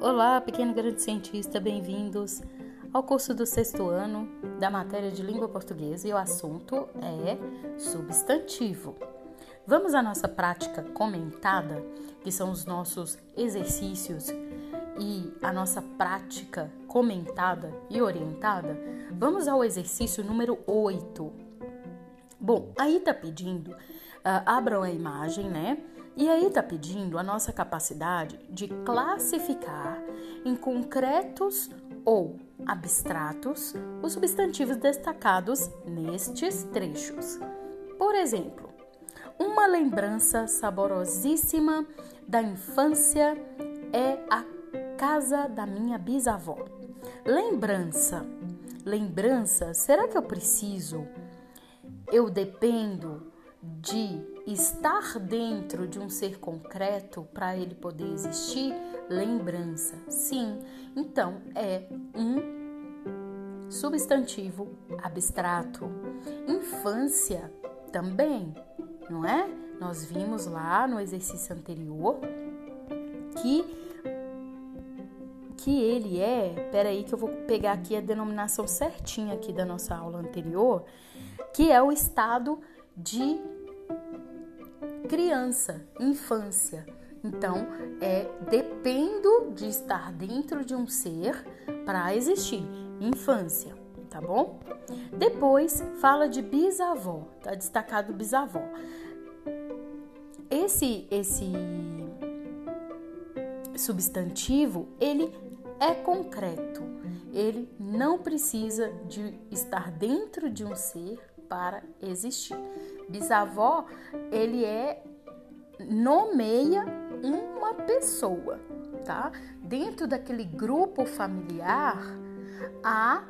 Olá, pequeno grande cientista, bem-vindos ao curso do sexto ano da matéria de língua portuguesa e o assunto é substantivo. Vamos à nossa prática comentada, que são os nossos exercícios e a nossa prática comentada e orientada. Vamos ao exercício número 8. Bom, aí tá pedindo, abram a imagem, né? E aí está pedindo a nossa capacidade de classificar em concretos ou abstratos os substantivos destacados nestes trechos. Por exemplo, uma lembrança saborosíssima da infância é a casa da minha bisavó. Lembrança. Lembrança, será que eu preciso? Eu dependo de estar dentro de um ser concreto para ele poder existir? Lembrança, sim. Então é um substantivo abstrato. Infância também, não é? Nós vimos lá no exercício anterior que que ele é, peraí que eu vou pegar aqui a denominação certinha aqui da nossa aula anterior, que é o estado de criança, infância. Então, é dependo de estar dentro de um ser para existir, infância, tá bom? Depois fala de bisavó, tá destacado bisavó. Esse esse substantivo, ele é concreto. Ele não precisa de estar dentro de um ser para existir. Bisavó, ele é nomeia uma pessoa, tá? Dentro daquele grupo familiar, há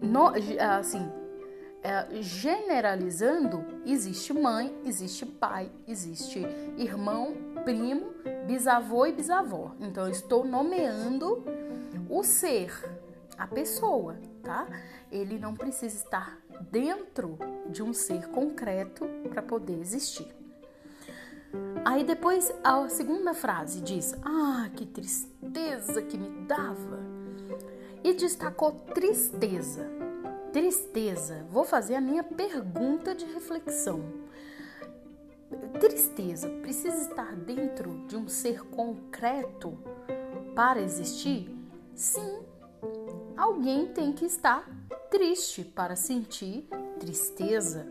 no, assim, é, generalizando, existe mãe, existe pai, existe irmão, primo, bisavô e bisavó. Então, eu estou nomeando o ser, a pessoa, tá? Ele não precisa estar dentro de um ser concreto para poder existir. Aí depois a segunda frase diz: Ah, que tristeza que me dava! E destacou tristeza. Tristeza. Vou fazer a minha pergunta de reflexão. Tristeza precisa estar dentro de um ser concreto para existir? Sim, alguém tem que estar triste para sentir tristeza,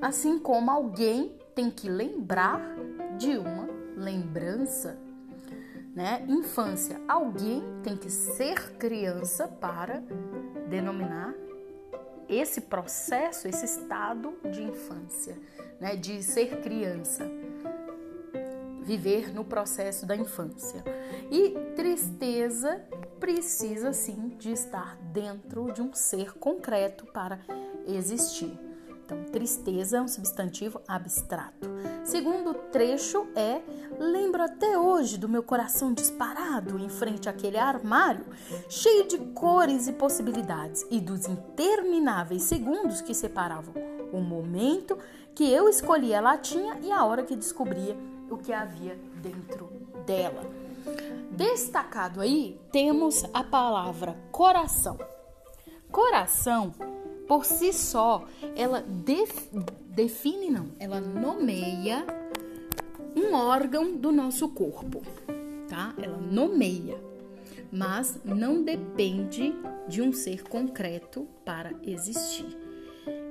assim como alguém tem que lembrar de uma lembrança. Né? Infância, alguém tem que ser criança para denominar esse processo, esse estado de infância, né? de ser criança, viver no processo da infância. E tristeza precisa sim de estar dentro de um ser concreto para existir. Então, tristeza é um substantivo abstrato. Segundo trecho é: lembro até hoje do meu coração disparado em frente àquele armário, cheio de cores e possibilidades, e dos intermináveis segundos que separavam o momento que eu escolhia a latinha e a hora que descobria o que havia dentro dela. Destacado aí, temos a palavra coração. Coração, por si só, ela def, define, não, ela nomeia um órgão do nosso corpo, tá? Ela nomeia, mas não depende de um ser concreto para existir.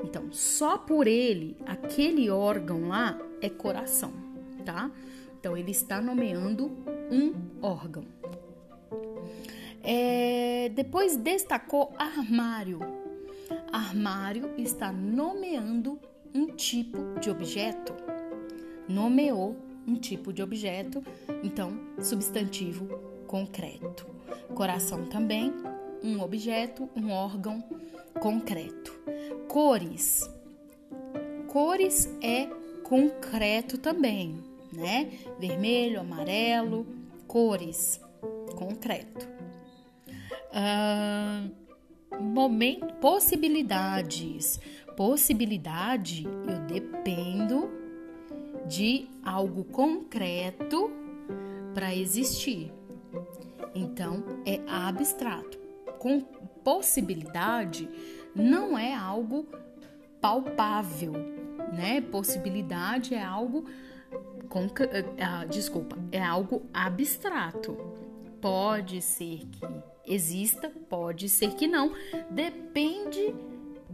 Então, só por ele, aquele órgão lá é coração, tá? Então, ele está nomeando um órgão. É, depois destacou armário. Armário está nomeando um tipo de objeto. Nomeou um tipo de objeto, então substantivo concreto. Coração também, um objeto, um órgão concreto. Cores. Cores é concreto também, né? Vermelho, amarelo, cores, concreto. Uh, momento, possibilidades. Possibilidade, eu dependo de algo concreto para existir. Então, é abstrato. Com possibilidade não é algo palpável, né? Possibilidade é algo ah, desculpa, é algo abstrato. Pode ser que exista, pode ser que não, depende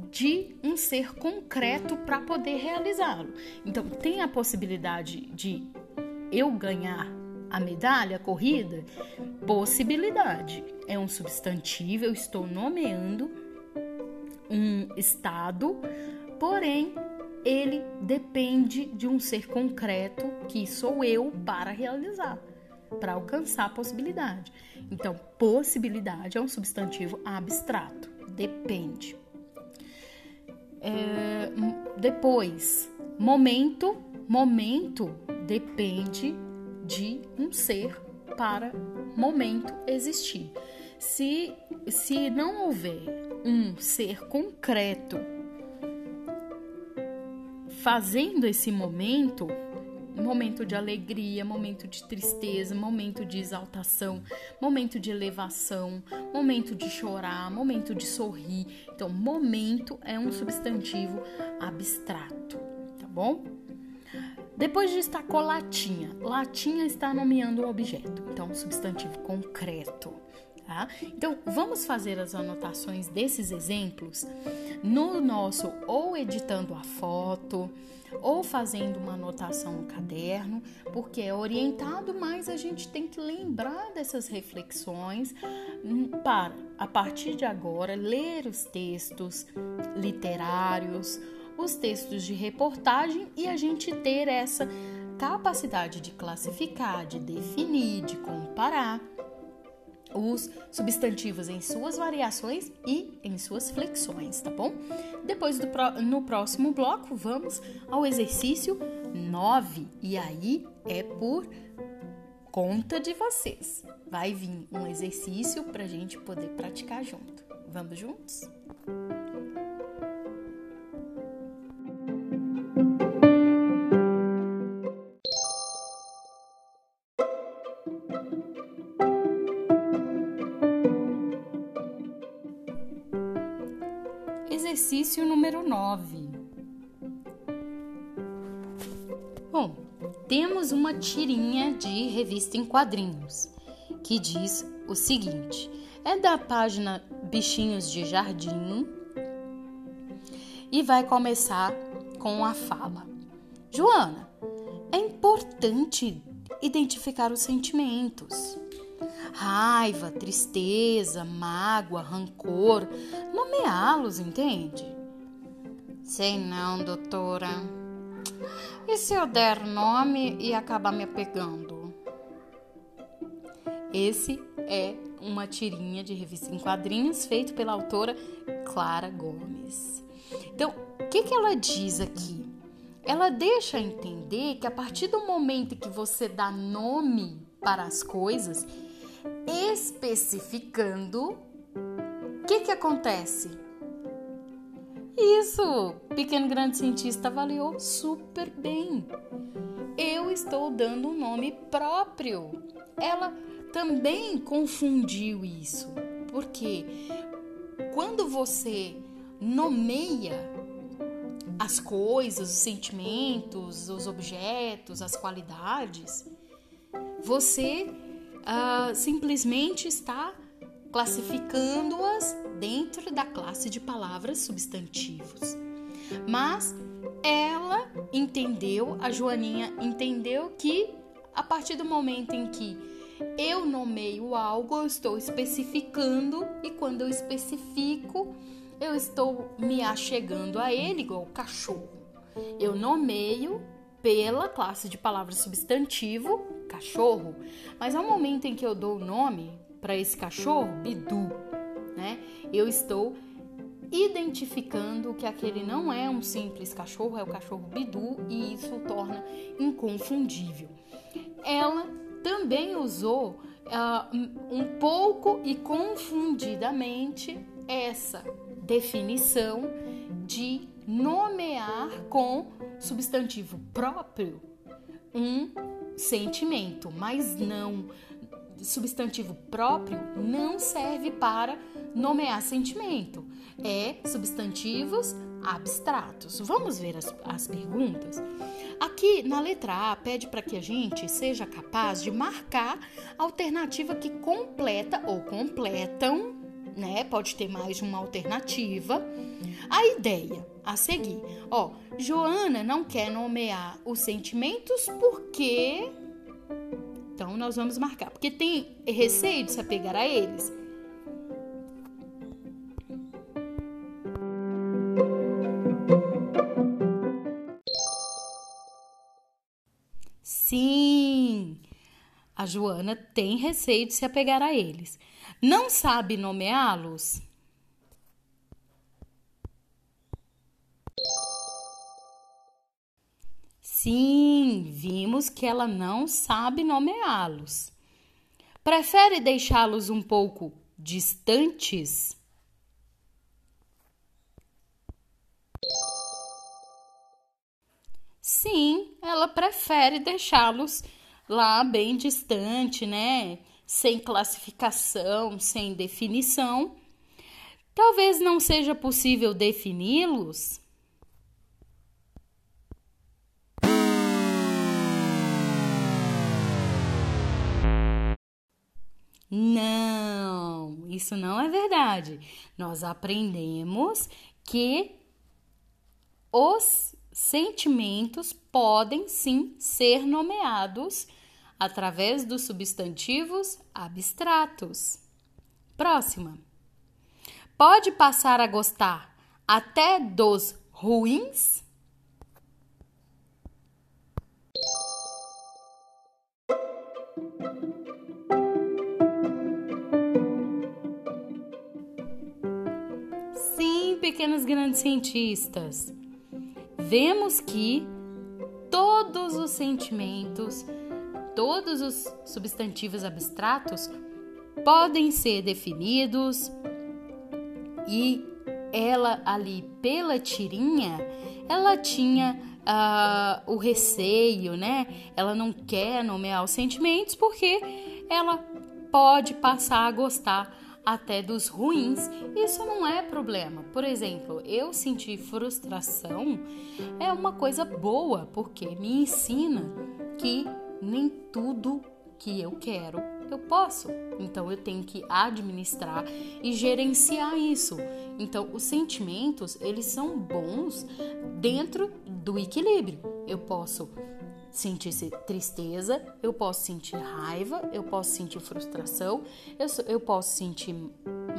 de um ser concreto para poder realizá-lo. Então, tem a possibilidade de eu ganhar a medalha, a corrida? Possibilidade. É um substantivo, eu estou nomeando um estado, porém ele depende de um ser concreto que sou eu para realizar, para alcançar a possibilidade. Então, possibilidade é um substantivo abstrato, depende. É, depois, momento, momento depende de um ser para momento existir. Se, se não houver um ser concreto fazendo esse momento, momento de alegria, momento de tristeza, momento de exaltação, momento de elevação, momento de chorar, momento de sorrir. Então, momento é um substantivo abstrato, tá bom? Depois destacou latinha. Latinha está nomeando um objeto, então substantivo concreto. Tá? Então, vamos fazer as anotações desses exemplos no nosso ou editando a foto, ou fazendo uma anotação no caderno, porque é orientado, mas a gente tem que lembrar dessas reflexões hum, para, a partir de agora, ler os textos literários, os textos de reportagem e a gente ter essa capacidade de classificar, de definir, de comparar os substantivos em suas variações e em suas flexões, tá bom? Depois do no próximo bloco vamos ao exercício 9 e aí é por conta de vocês. Vai vir um exercício para a gente poder praticar junto. Vamos juntos? Temos uma tirinha de revista em quadrinhos que diz o seguinte: é da página Bichinhos de Jardim e vai começar com a fala. Joana, é importante identificar os sentimentos raiva, tristeza, mágoa, rancor, nomeá-los, entende? Sei não, doutora. E se eu der nome e acabar me apegando? Esse é uma tirinha de revista em quadrinhos feito pela autora Clara Gomes. Então, o que, que ela diz aqui? Ela deixa entender que a partir do momento que você dá nome para as coisas, especificando, o que, que acontece? Isso, pequeno grande cientista avaliou super bem. Eu estou dando um nome próprio. Ela também confundiu isso, porque quando você nomeia as coisas, os sentimentos, os objetos, as qualidades, você uh, simplesmente está classificando-as dentro da classe de palavras substantivos. Mas ela entendeu, a Joaninha entendeu que a partir do momento em que eu nomeio algo, eu estou especificando e quando eu especifico, eu estou me achegando a ele igual o cachorro. Eu nomeio pela classe de palavras substantivo, cachorro, mas ao momento em que eu dou o nome para esse cachorro, Bidu? Eu estou identificando que aquele não é um simples cachorro, é o cachorro Bidu e isso o torna inconfundível. Ela também usou uh, um pouco e confundidamente essa definição de nomear com substantivo próprio um sentimento, mas não substantivo próprio não serve para nomear sentimento. É substantivos abstratos. Vamos ver as, as perguntas? Aqui na letra A pede para que a gente seja capaz de marcar a alternativa que completa ou completam, né? Pode ter mais de uma alternativa. A ideia a seguir, ó, Joana não quer nomear os sentimentos porque então nós vamos marcar, porque tem receio de se apegar a eles. Sim, a Joana tem receio de se apegar a eles. Não sabe nomeá-los? Sim, vimos que ela não sabe nomeá-los. Prefere deixá-los um pouco distantes? Sim, ela prefere deixá-los lá bem distante, né? Sem classificação, sem definição. Talvez não seja possível defini-los Não, isso não é verdade. Nós aprendemos que os sentimentos podem sim ser nomeados através dos substantivos abstratos. Próxima. Pode passar a gostar até dos ruins? Pequenos grandes cientistas, vemos que todos os sentimentos, todos os substantivos abstratos podem ser definidos e ela ali pela tirinha, ela tinha uh, o receio, né? Ela não quer nomear os sentimentos porque ela pode passar a gostar até dos ruins, isso não é problema. Por exemplo, eu sentir frustração é uma coisa boa, porque me ensina que nem tudo que eu quero eu posso. Então eu tenho que administrar e gerenciar isso. Então os sentimentos, eles são bons dentro do equilíbrio. Eu posso sentir tristeza, eu posso sentir raiva, eu posso sentir frustração, eu, eu posso sentir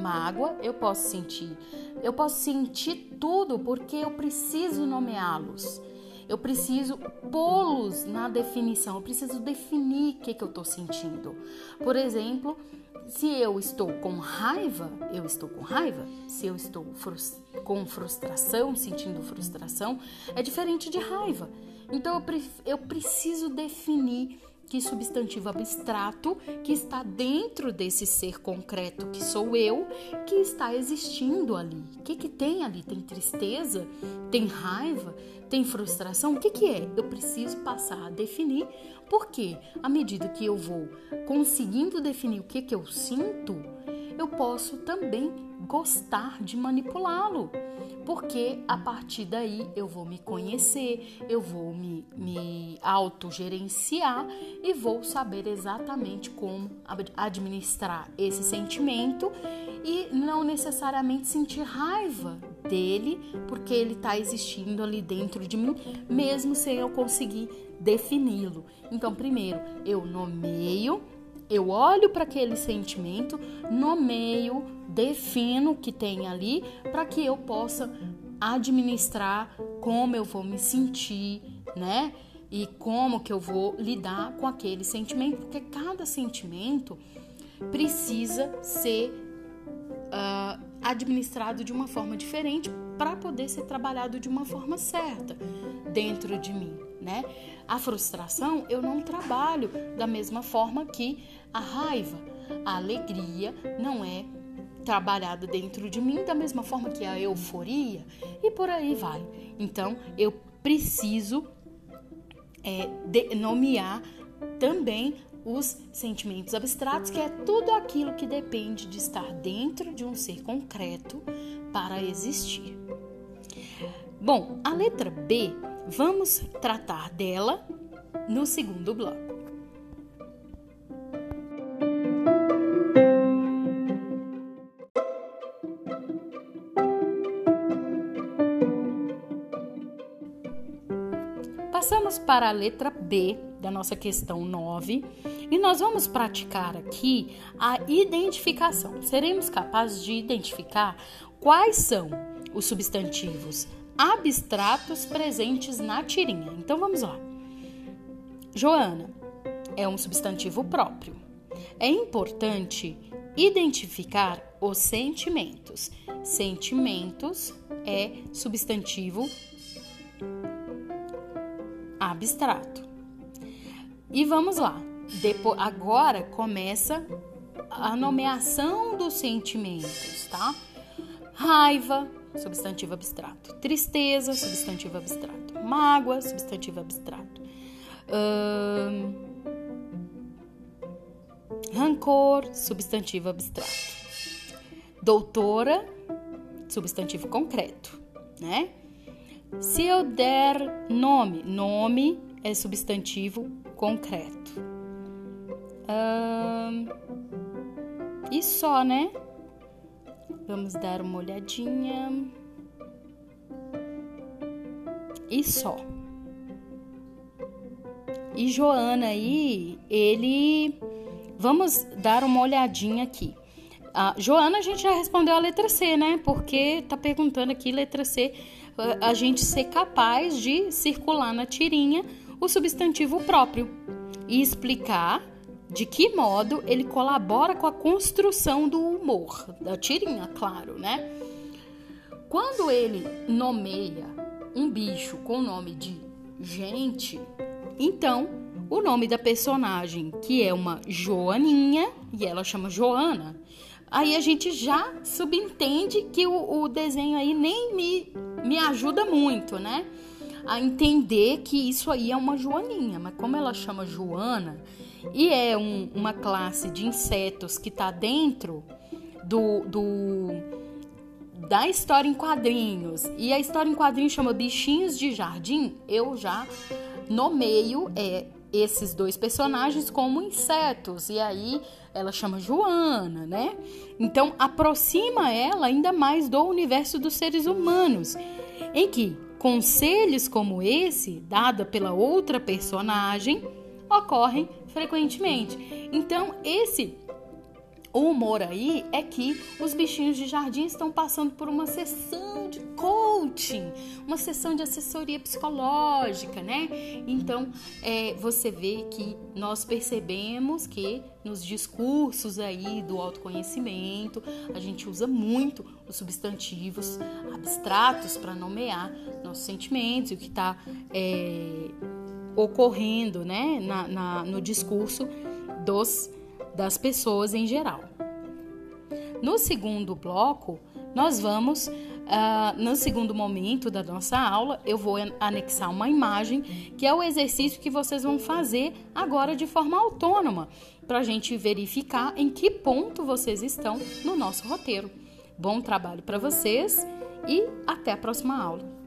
mágoa, eu posso sentir, eu posso sentir tudo porque eu preciso nomeá-los. Eu preciso pô-los na definição, eu preciso definir o que, que eu estou sentindo. Por exemplo, se eu estou com raiva, eu estou com raiva. Se eu estou com frustração, sentindo frustração, é diferente de raiva. Então eu, pre eu preciso definir que substantivo abstrato que está dentro desse ser concreto que sou eu, que está existindo ali. O que, que tem ali? Tem tristeza? Tem raiva? Tem frustração? O que, que é? Eu preciso passar a definir, porque à medida que eu vou conseguindo definir o que, que eu sinto, eu posso também gostar de manipulá-lo porque a partir daí eu vou me conhecer, eu vou me, me autogerenciar e vou saber exatamente como administrar esse sentimento e não necessariamente sentir raiva dele, porque ele está existindo ali dentro de mim, mesmo sem eu conseguir defini-lo. Então, primeiro, eu nomeio eu olho para aquele sentimento, nomeio, defino o que tem ali para que eu possa administrar como eu vou me sentir, né? E como que eu vou lidar com aquele sentimento, porque cada sentimento precisa ser uh, administrado de uma forma diferente para poder ser trabalhado de uma forma certa dentro de mim, né? A frustração eu não trabalho da mesma forma que a raiva. A alegria não é trabalhada dentro de mim, da mesma forma que a euforia, e por aí vai. Então, eu preciso é, nomear também os sentimentos abstratos, que é tudo aquilo que depende de estar dentro de um ser concreto para existir. Bom, a letra B, vamos tratar dela no segundo bloco. Passamos para a letra B da nossa questão 9 e nós vamos praticar aqui a identificação. Seremos capazes de identificar quais são os substantivos abstratos presentes na tirinha. Então vamos lá. Joana é um substantivo próprio. É importante identificar os sentimentos. Sentimentos é substantivo abstrato. E vamos lá. Depois, agora começa a nomeação dos sentimentos, tá? Raiva, substantivo abstrato. Tristeza, substantivo abstrato. Mágoa, substantivo abstrato. Hum, rancor, substantivo abstrato. Doutora, substantivo concreto, né? Se eu der nome, nome é substantivo concreto. Hum, e só, né? Vamos dar uma olhadinha. E só. E Joana aí, ele. Vamos dar uma olhadinha aqui. A Joana, a gente já respondeu a letra C, né? Porque tá perguntando aqui, letra C, a gente ser capaz de circular na tirinha o substantivo próprio e explicar de que modo ele colabora com a construção do humor, da tirinha, claro, né? Quando ele nomeia um bicho com o nome de gente, então o nome da personagem, que é uma Joaninha, e ela chama Joana, aí a gente já subentende que o, o desenho aí nem me, me ajuda muito, né? A entender que isso aí é uma joaninha, mas como ela chama Joana e é um, uma classe de insetos que está dentro do, do da história em quadrinhos. E a história em quadrinhos chama Bichinhos de Jardim, eu já nomeio é, esses dois personagens como insetos. E aí ela chama Joana, né? Então aproxima ela ainda mais do universo dos seres humanos, em que conselhos como esse, dada pela outra personagem, ocorrem frequentemente. Então esse humor aí é que os bichinhos de jardim estão passando por uma sessão de coaching, uma sessão de assessoria psicológica, né? Então, é, você vê que nós percebemos que nos discursos aí do autoconhecimento, a gente usa muito os substantivos abstratos para nomear nossos sentimentos e o que está é, ocorrendo, né, na, na, no discurso dos das pessoas em geral. No segundo bloco, nós vamos, uh, no segundo momento da nossa aula, eu vou anexar uma imagem que é o exercício que vocês vão fazer agora de forma autônoma, para a gente verificar em que ponto vocês estão no nosso roteiro. Bom trabalho para vocês e até a próxima aula.